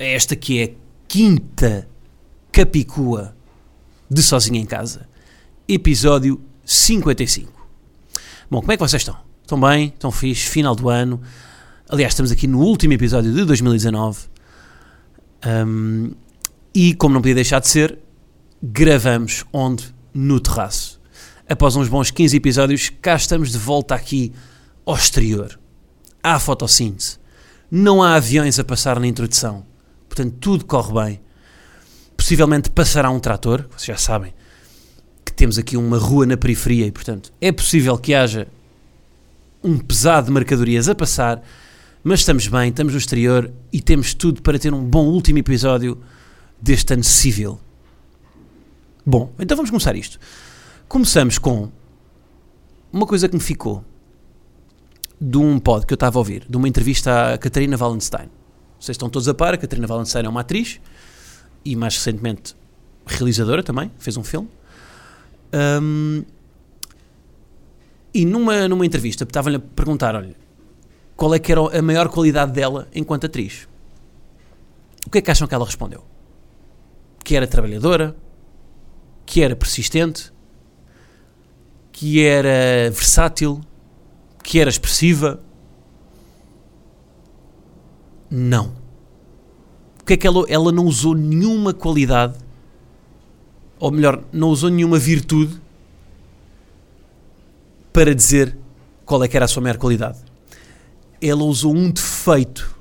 esta que é a quinta capicua de Sozinho em Casa, episódio 55. Bom, como é que vocês estão? Estão bem? Estão fixe? Final do ano. Aliás, estamos aqui no último episódio de 2019. Um, e, como não podia deixar de ser, gravamos onde? No terraço. Após uns bons 15 episódios, cá estamos de volta aqui ao exterior. Há fotossíntese. Não há aviões a passar na introdução. Portanto, tudo corre bem. Possivelmente passará um trator, vocês já sabem que temos aqui uma rua na periferia e, portanto, é possível que haja um pesado de mercadorias a passar, mas estamos bem, estamos no exterior e temos tudo para ter um bom último episódio deste ano civil. Bom, então vamos começar isto. Começamos com uma coisa que me ficou de um pod que eu estava a ouvir, de uma entrevista à Catarina Wallenstein. Vocês estão todos a par, a Catarina Wallenstein é uma atriz e mais recentemente realizadora também, fez um filme. Um, e numa, numa entrevista estavam-lhe a perguntar, olha, qual é que era a maior qualidade dela enquanto atriz? O que é que acham que ela respondeu? Que era trabalhadora, que era persistente, que era versátil, que era expressiva. Não. O que é que ela, ela não usou nenhuma qualidade, ou melhor, não usou nenhuma virtude para dizer qual é que era a sua maior qualidade. Ela usou um defeito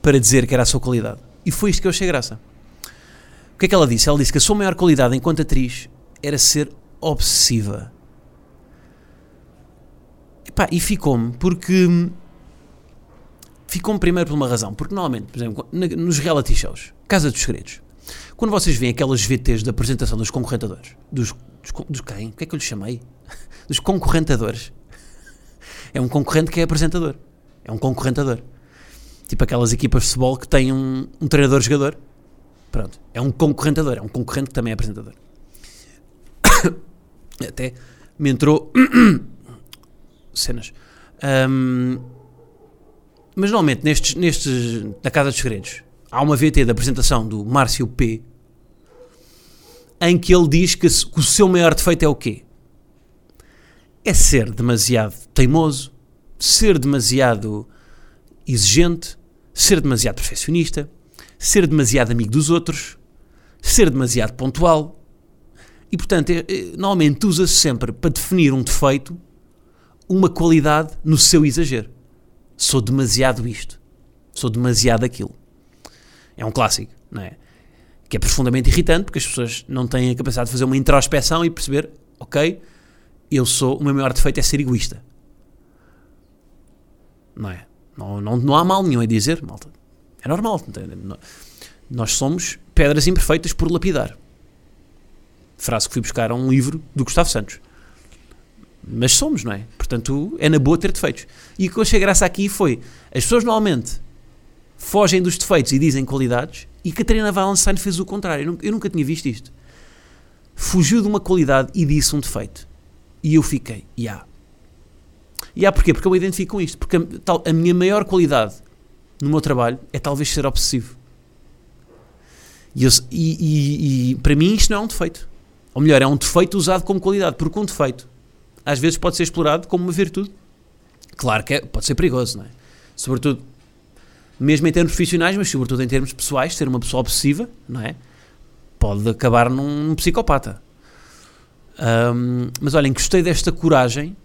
para dizer que era a sua qualidade. E foi isto que eu achei graça. O que é que ela disse? Ela disse que a sua maior qualidade enquanto atriz era ser obsessiva. Epá, e ficou-me, porque. Ficou-me primeiro por uma razão. Porque normalmente, por exemplo, nos reality shows, Casa dos Segredos, quando vocês veem aquelas VTs da apresentação dos concorrentadores, dos, dos, dos quem? O que é que eu lhes chamei? Dos concorrentadores. É um concorrente que é apresentador. É um concorrentador. Tipo aquelas equipas de futebol que têm um, um treinador-jogador. Pronto. É um concorrentador. É um concorrente que também é apresentador. Até me entrou cenas. Ahm, mas normalmente nestes, nestes na Casa dos Segredos há uma VT da apresentação do Márcio P em que ele diz que, que o seu maior defeito é o quê? É ser demasiado teimoso, ser demasiado exigente, ser demasiado perfeccionista, ser demasiado amigo dos outros, ser demasiado pontual. E portanto, é- é- normalmente usa-se sempre para definir um defeito uma qualidade no seu exagero. Sou demasiado isto. Sou demasiado aquilo. É um clássico, não é? Que é profundamente irritante porque as pessoas não têm a capacidade de fazer uma introspeção e perceber, ok, eu sou, o meu maior defeito é ser egoísta. Não é? Não, não, não há mal nenhum em dizer, malta. É normal. Nós somos pedras imperfeitas por lapidar. Frase que fui buscar a um livro do Gustavo Santos. Mas somos, não é? Portanto, é na boa ter defeitos. E o que eu achei graça aqui foi: as pessoas normalmente fogem dos defeitos e dizem qualidades, e Catarina Wallenstein fez o contrário. Eu nunca, eu nunca tinha visto isto. Fugiu de uma qualidade e disse um defeito. E eu fiquei, ya. Yeah. Ya yeah, porquê? Porque eu me identifico com isto. Porque a, tal, a minha maior qualidade no meu trabalho é talvez ser obsessivo. E, eu- e- e- e para mim isto não é um defeito. Ou melhor, é um defeito usado como qualidade, porque um defeito às vezes pode ser explorado como uma virtude. Claro que é- pode ser perigoso, não é? Sobretudo, mesmo em termos profissionais, mas sobretudo em termos pessoais, ser uma pessoa obsessiva, não é? Pode acabar num, num psicopata. Ahm, mas olhem, gostei desta coragem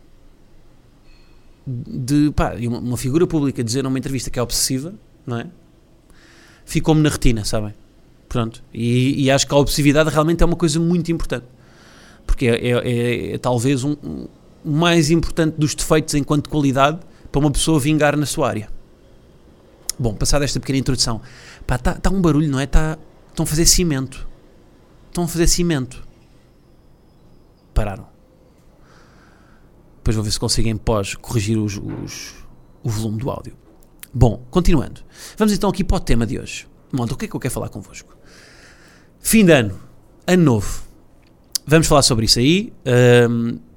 de pá, uma, uma figura pública dizer numa entrevista que é obsessiva, não é? Ficou-me na retina, sabem? Pronto. E, e acho que a obsessividade realmente é uma coisa muito importante. Porque é, é- é- é talvez um, um- mais importante dos defeitos enquanto qualidade para uma pessoa vingar na sua área. Bom, passada esta pequena introdução, pá, está tá um barulho, não é? Tá, estão a fazer cimento. Estão a fazer cimento. Pararam. Depois vou ver se consigo em pós corrigir os, os, o volume do áudio. Bom, continuando. Vamos então aqui para o tema de hoje. Malta, o que é que eu quero falar convosco? Fim de ano. Ano novo. Vamos falar sobre isso aí.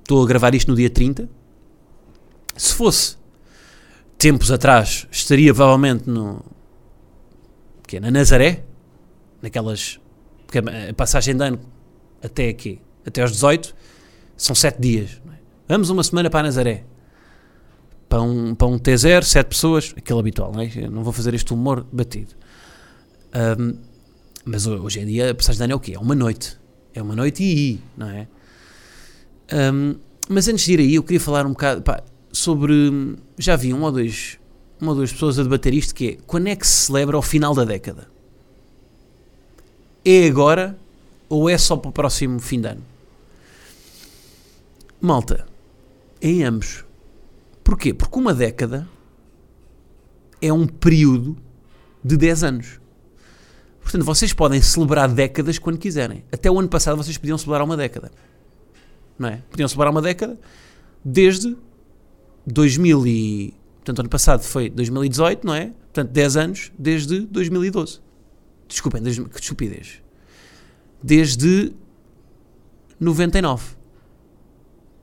Estou a gravar isto no dia 30. Se fosse tempos atrás, estaria provavelmente no. Que é, na Nazaré. Naquelas. Porque a passagem de ano até aqui, até aos 18, são 7 dias. é? Vamos uma semana para a Nazaré. Para um, para um T0, 7 pessoas, aquele habitual, não é? Não vou fazer este humor batido. Ahm, mas ho- hoje em dia a passagem de ano é o quê? É uma noite. É uma noite e não é? Ahm, mas antes de ir aí, eu queria falar um bocado pá, sobre. Já vi um ou dois, uma ou duas pessoas a debater isto: que é quando é que se celebra o final da década? É agora ou é só para o próximo fim de ano? Malta, em ambos. Porquê? Porque uma década é um período de 10 anos. Portanto, vocês podem celebrar décadas quando quiserem. Até o ano passado vocês podiam celebrar uma década. Não é? Podiam celebrar uma década desde 2000 e... Portanto, ano passado foi 2018, não é? Portanto, 10 anos desde 2012. Desculpem, que estupidez. Desde 99.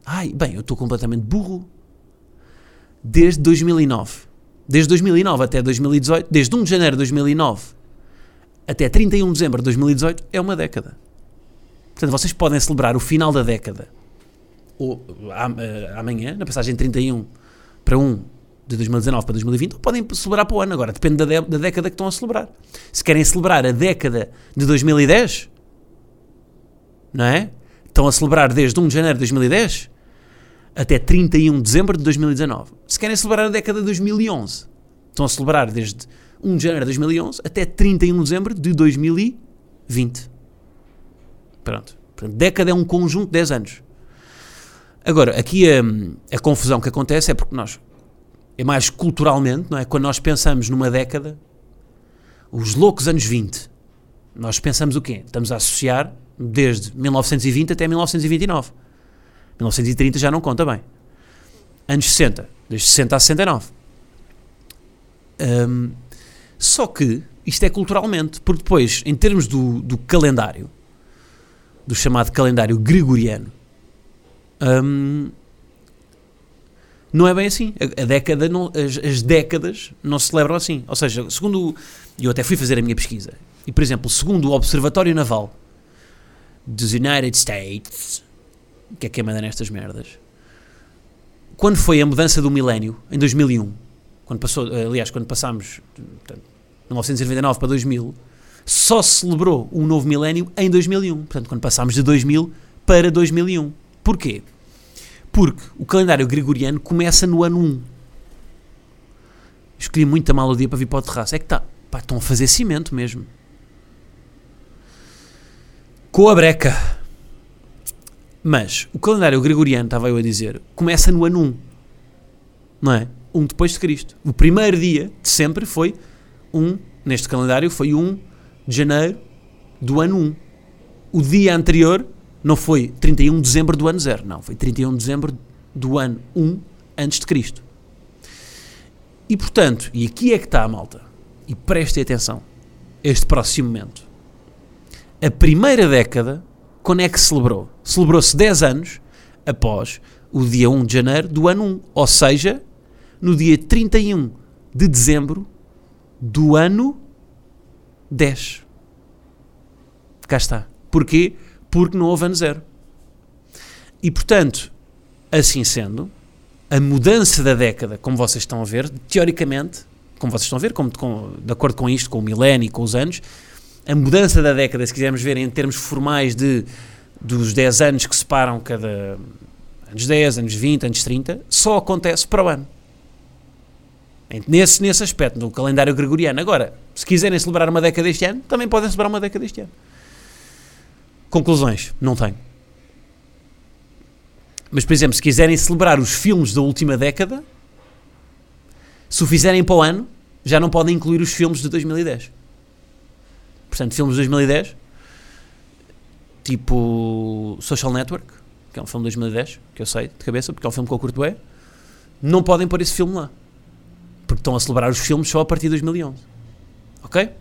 Ai, bem, eu estou completamente burro. Desde 2009. Desde 2009 até 2018, desde 1 de janeiro de 2009 até 31 de dezembro de 2018 é uma década. Portanto, vocês podem celebrar o final da década ou am- amanhã, na passagem de 31 para 1 de 2019 para 2020, ou podem celebrar para o ano. Agora, depende da, dé- da década que estão a celebrar. Se querem celebrar a década de 2010, não é? Estão a celebrar desde 1 de janeiro de 2010 até 31 de dezembro de 2019. Se querem celebrar a década de 2011, estão a celebrar desde 1 de janeiro de 2011 até 31 de dezembro de 2020. Pronto. Portanto, década é um conjunto de 10 anos. Agora, aqui a, a confusão que acontece é porque nós, é mais culturalmente, não é? Quando nós pensamos numa década, os loucos anos 20, nós pensamos o quê? Estamos a associar desde 1920 até 1929. 1930 já não conta bem. Anos 60, desde 60 a 69. Hum, só que isto é culturalmente, porque depois, em termos do, do calendário, do chamado calendário gregoriano, hum, não é bem assim. A, a década não- as, as décadas não se celebram assim. Ou seja, segundo. Eu até fui fazer a minha pesquisa. E, por exemplo, segundo o Observatório Naval dos United States, que é quem manda nestas merdas, quando foi a mudança do milénio, em 2001, quando passou, aliás, quando passámos de 1999 para 2000, só se celebrou um novo milénio em 2001. Portanto, quando passámos de 2000 para 2001. Porquê? Porque o calendário gregoriano começa no ano 1. Escolhi muito a mal o dia para vir para o terraço. É que tá, pá, estão a fazer cimento mesmo. Com a breca. Mas o calendário gregoriano, estava eu a dizer, começa no ano 1. Não é? 1 depois de Cristo. O primeiro dia de sempre foi 1, neste calendário, foi 1 de janeiro do ano 1. O dia anterior não foi 31 de dezembro do ano 0, não, foi 31 de dezembro do ano 1 antes de Cristo. E portanto, e aqui é que está a malta, e prestem atenção, este próximo momento. A primeira década, quando é que se celebrou? Celebrou-se 10 anos após o dia 1 de janeiro do ano 1, ou seja, no dia 31 de dezembro do ano 10. Cá está. Porquê? Porque não houve ano zero. E portanto, assim sendo, a mudança da década, como vocês estão a ver, teoricamente, como vocês estão a ver, como, com- de acordo com isto, com o milénio e com os anos, a mudança da década, se quisermos ver em termos formais de, dos 10 anos que separam cada anos 10, anos 20, anos 30, só acontece para o ano. Nesse, nesse aspecto, no calendário gregoriano. Agora, se quiserem celebrar uma década este ano, também podem celebrar uma década este ano. Conclusões? Não tenho. Mas, por exemplo, se quiserem celebrar os filmes da última década, se o fizerem para o ano, já não podem incluir os filmes de 2010. Portanto, filmes de 2010, tipo Social Network, que é um filme de 2010, que eu sei de cabeça, porque é um filme que eu curto bem, não podem pôr esse filme lá. Porque estão a celebrar os filmes só a partir de 2011. Ok?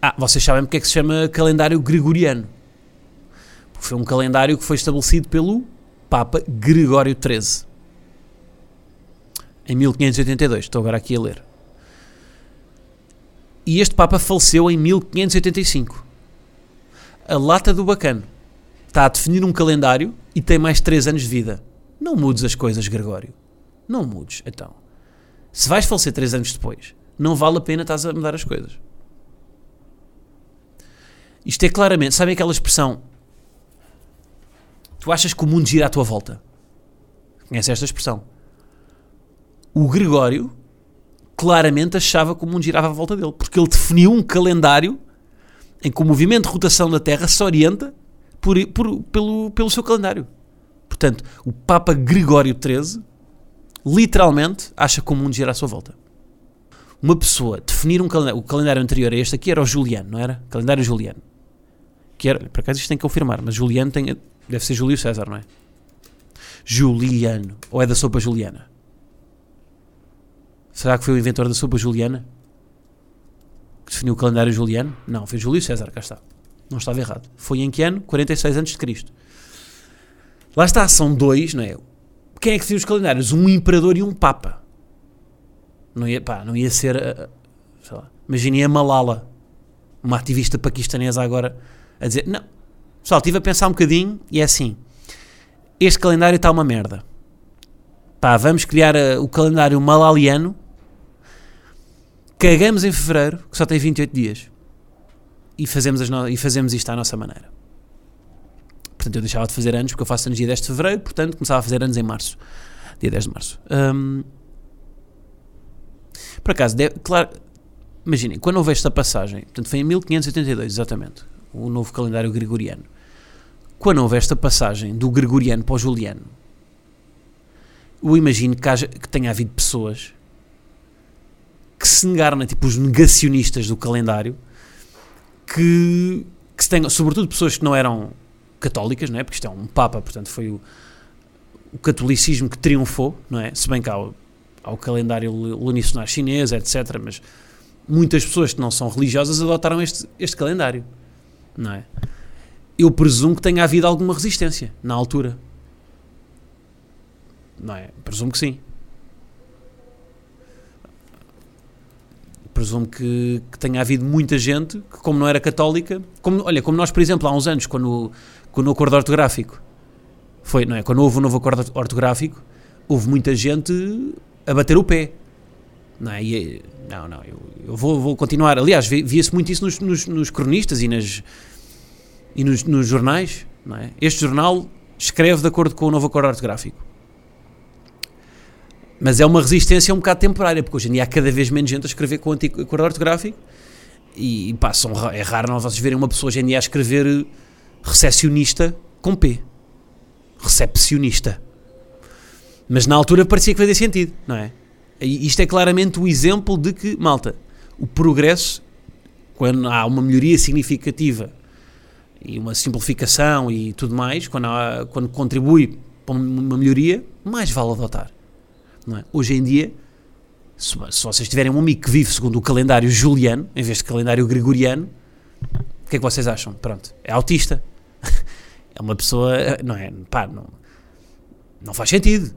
Ah, vocês sabem porque é que se chama calendário gregoriano. Porque foi um calendário que foi estabelecido pelo Papa Gregório XIII. Em 1582, estou agora aqui a ler. E este Papa faleceu em 1585. A lata do bacano está a definir um calendário e tem mais 3 anos de vida. Não mudes as coisas, Gregório. Não mudes, então. Se vais falecer 3 anos depois, não vale a pena estás a mudar as coisas. Isto é claramente, sabem aquela expressão? Tu achas que o mundo gira à tua volta? Conhece esta expressão? O Gregório claramente achava que o mundo girava à volta dele, porque ele definiu um calendário em que o movimento de rotação da Terra se orienta por, por, pelo, pelo seu calendário. Portanto, o Papa Gregório XIII literalmente acha que o mundo gira à sua volta. Uma pessoa definir um calendário, o calendário anterior a este aqui era o Juliano, não era? Calendário Juliano. Que era, por acaso isto tem que confirmar, mas Juliano tem, deve ser Júlio César, não é? Juliano. Ou é da sopa Juliana? Será que foi o inventor da sopa Juliana? Que definiu o calendário Juliano? Não, foi Júlio César, cá está. Não estava errado. Foi em que ano? 46 anos de Cristo. Lá está, são dois, não é? Quem é que definiu os calendários? Um imperador e um papa. Não ia, pá, não ia ser, uh, sei lá, imagine a Malala, uma ativista paquistanesa agora, a dizer, não, pessoal, estive a pensar um bocadinho e é assim, este calendário está uma merda. Pá, vamos criar uh, o calendário malaliano cagamos em fevereiro, que só tem 28 dias, e fazemos, as no... e fazemos isto à nossa maneira. Portanto, eu deixava de fazer anos, porque eu faço anos dia 10 de fevereiro, portanto, começava a fazer anos em março, dia 10 de março. Um... Por acaso, deve... claro, imaginem, quando houve esta passagem, portanto, foi em 1582, exatamente, o novo calendário gregoriano. Quando houve esta passagem do gregoriano para o juliano, eu imagino que, haja, que tenha havido pessoas que se negaram, né, tipo os negacionistas do calendário, que, que se tenham, sobretudo pessoas que não eram católicas, não é? porque isto é um Papa, portanto foi o, o catolicismo que triunfou, não é? se bem que há o, há o calendário lunisolar chinês, etc., mas muitas pessoas que não são religiosas adotaram este, este calendário, não é? Eu presumo que tenha havido alguma resistência na altura. Não é? Presumo que sim. presumo que, que, tenha havido muita gente que, como não era católica, como, olha, como nós, por exemplo, há uns anos, quando, quando o acordo ortográfico foi, não é? Quando houve o novo acordo ortográfico, houve muita gente a bater o pé. Não, é? e, não, não, eu, eu vou, vou, continuar. Aliás, via-se muito isso nos, nos, nos, cronistas e, nas, e nos, nos jornais. Não é? Este jornal escreve de acordo com o novo acordo ortográfico. Mas é uma resistência um bocado temporária, porque hoje em dia há cada vez menos gente a escrever com o antigo acordo ortográfico e pá, são, é raro não vocês verem uma pessoa hoje em dia a escrever recepcionista com P. Recepcionista. Mas na altura parecia que fazia sentido, não é? E isto é claramente o exemplo de que, malta, o progresso, quando há uma melhoria significativa e uma simplificação e tudo mais, quando, há, quando contribui para uma melhoria, mais vale adotar. É? Hoje em dia, se, se, vocês tiverem um amigo que vive segundo o calendário juliano, em vez de calendário gregoriano, o que é que vocês acham? Pronto, é autista. É uma pessoa, não é? Pá, não, não faz sentido.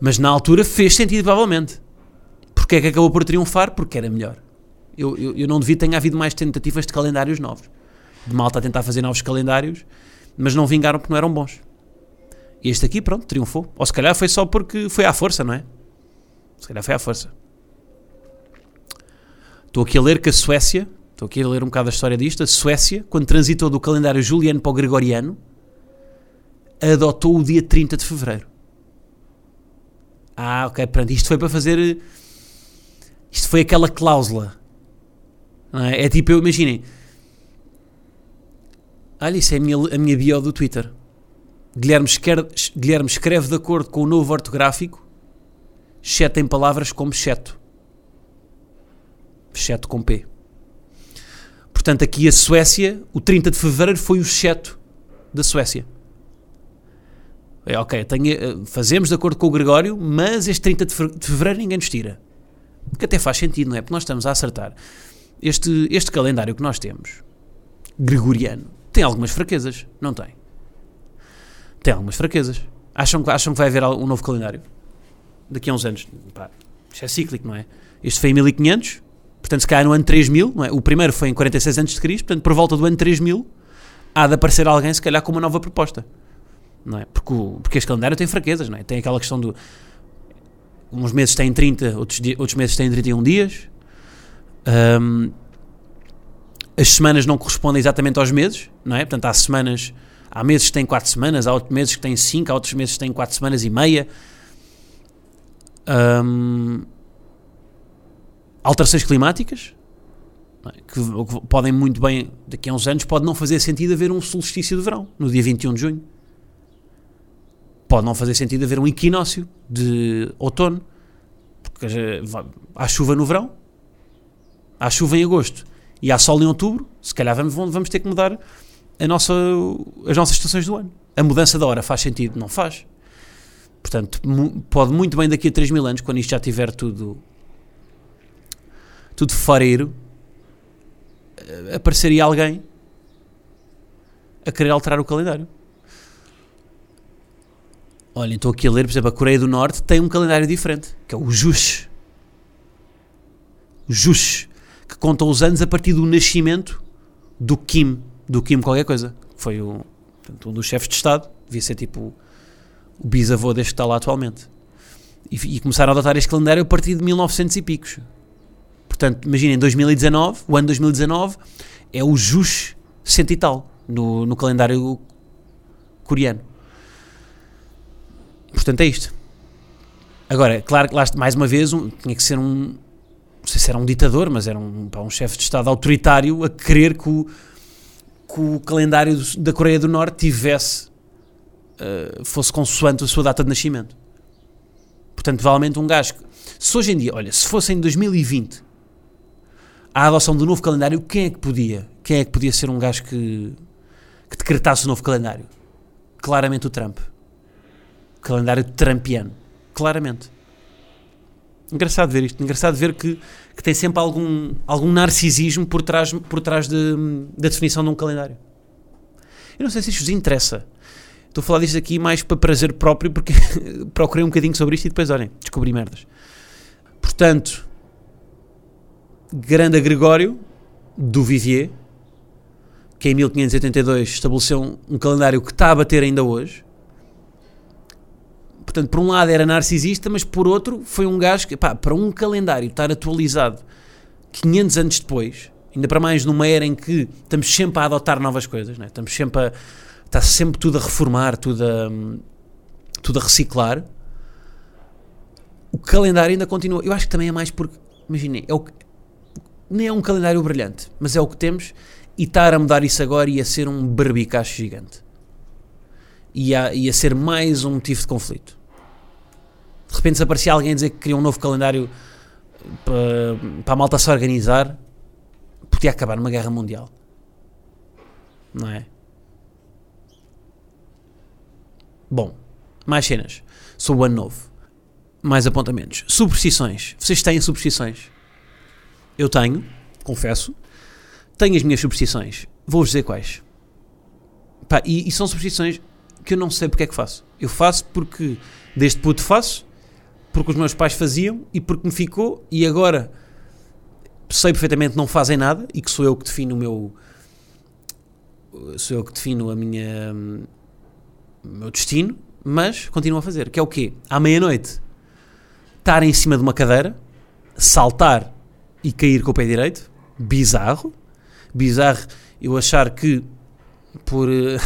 Mas na altura fez sentido, provavelmente. Porquê é que acabou por triunfar? Porque era melhor. Eu, eu, eu não devia ter havido mais tentativas de calendários novos. De malta a tentar fazer novos calendários, mas não vingaram porque não eram bons. E este aqui, pronto, triunfou. Ou se calhar foi só porque foi à força, não é? Se calhar foi à força. Estou aqui a ler que a Suécia, estou aqui a ler um bocado a história disto, a Suécia, quando transitou do calendário juliano para o gregoriano, adotou o dia 30 de fevereiro. Ah, ok, pronto, isto foi para fazer. Isto foi aquela cláusula. É? é? tipo, eu imaginem. Olha, isso é a minha, a minha bio do Twitter. Guilherme, escreve, Guilherme escreve de acordo com o novo ortográfico, exceto em palavras como exceto. exceto com P. Portanto, aqui a Suécia, o 30 de fevereiro foi o exceto da Suécia. É ok, tenho, eh, fazemos de acordo com o Gregório, mas este 30 de fe- de fevereiro ninguém nos tira. Que até faz sentido, não é? Porque nós estamos a acertar. Este, este calendário que nós temos, gregoriano, tem algumas fraquezas, não tem? Tem algumas fraquezas. Acham, acham que vai haver um novo calendário? Daqui a uns anos. Pá, isto é cíclico, não é? Este foi em 1500, portanto, se calhar no ano 3000, não é? O primeiro foi em 46 a.C., portanto, por volta do ano 3000, há de aparecer alguém, se calhar, com uma nova proposta. Não é? Porque, o- porque este calendário tem fraquezas, não é? Tem aquela questão do. Uns meses têm 30, outros, di- outros meses têm 31 dias. Ahm, as semanas não correspondem exatamente aos meses, não é? Portanto, há semanas. Há meses que têm 4 semanas, há outros meses que têm 5, há outros meses que têm 4 semanas e meia. Ahm, alterações climáticas é? que, que podem muito bem, daqui a uns anos, pode não fazer sentido haver um solstício de verão no dia 21 de junho. Pode não fazer sentido haver um equinócio de outono, porque va- há chuva no verão, há chuva em agosto e há sol em outubro. Se calhar vamos, vamos ter que mudar nossa, as nossas estações do ano. A mudança da hora faz sentido? Não faz. Portanto, pode muito bem daqui a 3 mil anos, quando isto já tiver tudo tudo fareiro, eh, apareceria alguém a querer alterar o calendário. Olha, estou aqui a ler, por exemplo, a Coreia do Norte tem um calendário diferente, que é o. O Juche, que conta os anos a partir do nascimento do Kim, do Kim qualquer coisa. Foi o, portanto, um dos chefes de Estado, devia ser tipo o bisavô deste que está lá atualmente. E, e começaram a adotar este calendário a partir de 1900 e picos. Portanto, imaginem, 2019, o ano 2019 é o Juche cento e tal, no, no calendário coreano. Portanto, é isto. Agora, claro que lá, mais uma vez, um, tinha que ser um. Não sei se era um ditador, mas era um, pá, um chefe de Estado autoritário a querer que o, que o calendário da Coreia do Norte tivesse. eh, fosse consoante a sua data de nascimento. Portanto, provavelmente um gajo. Se hoje em dia, olha, se fosse em 2020 a adoção do novo calendário, quem é que podia? Quem é que podia ser um gajo que, que decretasse o novo calendário? Claramente o Trump. Calendário trumpiano. Claramente. Engraçado ver isto. Engraçado ver que, que tem sempre algum, algum narcisismo por trás, por trás de- da definição de um calendário. Eu não sei se isto vos interessa. Estou a falar disto aqui mais para prazer próprio, porque procurei um bocadinho sobre isto e depois, olhem, descobri merdas. Portanto, grande Gregório do Vivier, que em 1582 estabeleceu um, calendário que está a bater ainda hoje. Portanto, por um lado era narcisista, mas por outro foi um gajo que, pá, para um calendário estar atualizado 500 anos depois, ainda para mais numa era em que estamos sempre a adotar novas coisas, né? estamos sempre a, está sempre tudo a reformar, tudo a, tudo a reciclar, o calendário ainda continua. Eu acho que também é mais porque, imaginem, é o nem é um calendário brilhante, mas é o que temos e estar a mudar isso agora ia ser um barbicacho gigante. Ia, ia ser mais um motivo de conflito. De repente desaparecia alguém a dizer que queria um novo calendário para, para a malta se organizar, podia acabar numa guerra mundial. Não é? Bom, mais cenas sobre o ano novo. Mais apontamentos. Superstições. Vocês têm superstições? Eu tenho, confesso. Tenho as minhas superstições. Vou-vos dizer quais. Pá, e, e são superstições que eu não sei porque é que faço. Eu faço porque desde puto faço, porque os meus pais faziam e porque me ficou e agora sei perfeitamente não fazem nada e que sou eu que defino o meu sou eu que defino a minha o meu destino, mas continuo a fazer, que é o quê? À meia-noite estar em cima de uma cadeira, saltar e cair com o pé direito, bizarro, bizarro eu achar que por, eh,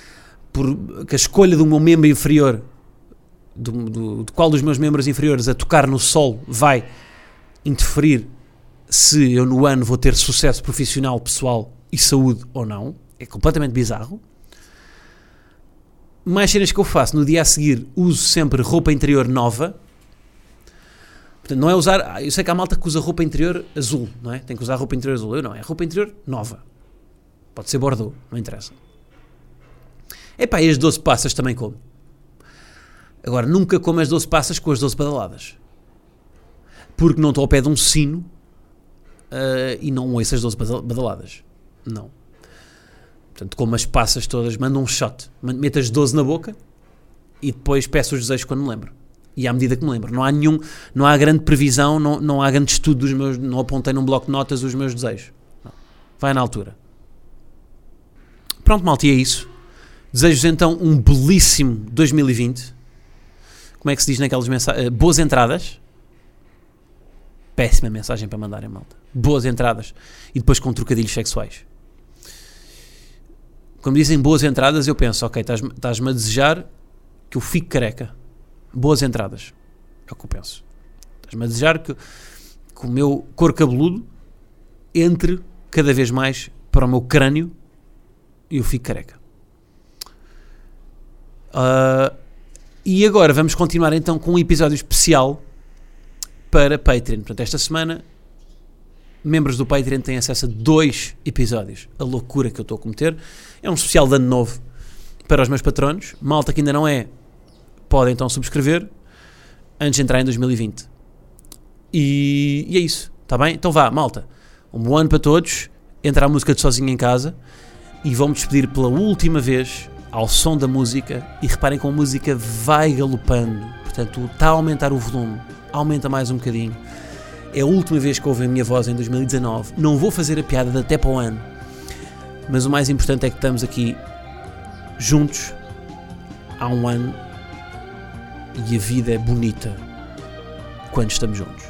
por que a escolha do meu membro inferior do, do, de qual dos meus membros inferiores a tocar no sol vai interferir se eu no ano vou ter sucesso profissional, pessoal e saúde ou não. É completamente bizarro. Mais cenas que eu faço no dia a seguir, uso sempre roupa interior nova. Portanto, não é usar. Eu sei que há malta que usa roupa interior azul, não é? Tem que usar roupa interior azul. Eu não, é roupa interior nova. Pode ser Bordeaux, não interessa. Epá, e as 12 passas também como. Agora, nunca como as 12 passas com as 12 badaladas. Porque não estou ao pé de um sino uh, e não ouço as 12 badaladas. Não. Portanto, como as passas todas, mando um shot. Meto as 12 na boca e depois peço os desejos quando me lembro. E à medida que me lembro. Não há nenhum, não há grande previsão, não, não há grande estudo dos meus, não apontei num bloco de notas os meus desejos. Não. Vai na altura. Pronto, malta, é isso. Desejo-vos então um belíssimo 2020. Como é que se diz naquelas mensagens? Uh, boas entradas. Péssima mensagem para mandarem, malta. Boas entradas. E depois com trocadilhos sexuais. Quando dizem boas entradas, eu penso, ok, estás-me a desejar que eu fique careca. Boas entradas. É o que eu penso. Estás-me a desejar que, que o meu cor cabeludo entre cada vez mais para o meu crânio e eu fico careca. Uh, e agora vamos continuar então com um episódio especial para Patreon. Portanto, esta semana, membros do Patreon têm acesso a dois episódios. A loucura que eu estou a cometer. É um especial de ano novo para os meus patronos. Malta que ainda não é, podem então subscrever antes de entrar em 2020. E, e é isso, está bem? Então vá, malta. Um bom ano para todos. Entra a música de Sozinho em Casa e vamos despedir pela última vez ao som da música e reparem como a música vai galopando, portanto está a aumentar o volume, aumenta mais um bocadinho. É a última vez que ouvi a minha voz em 2019. Não vou fazer a piada de até para o ano, mas o mais importante é que estamos aqui juntos há um ano e a vida é bonita quando estamos juntos.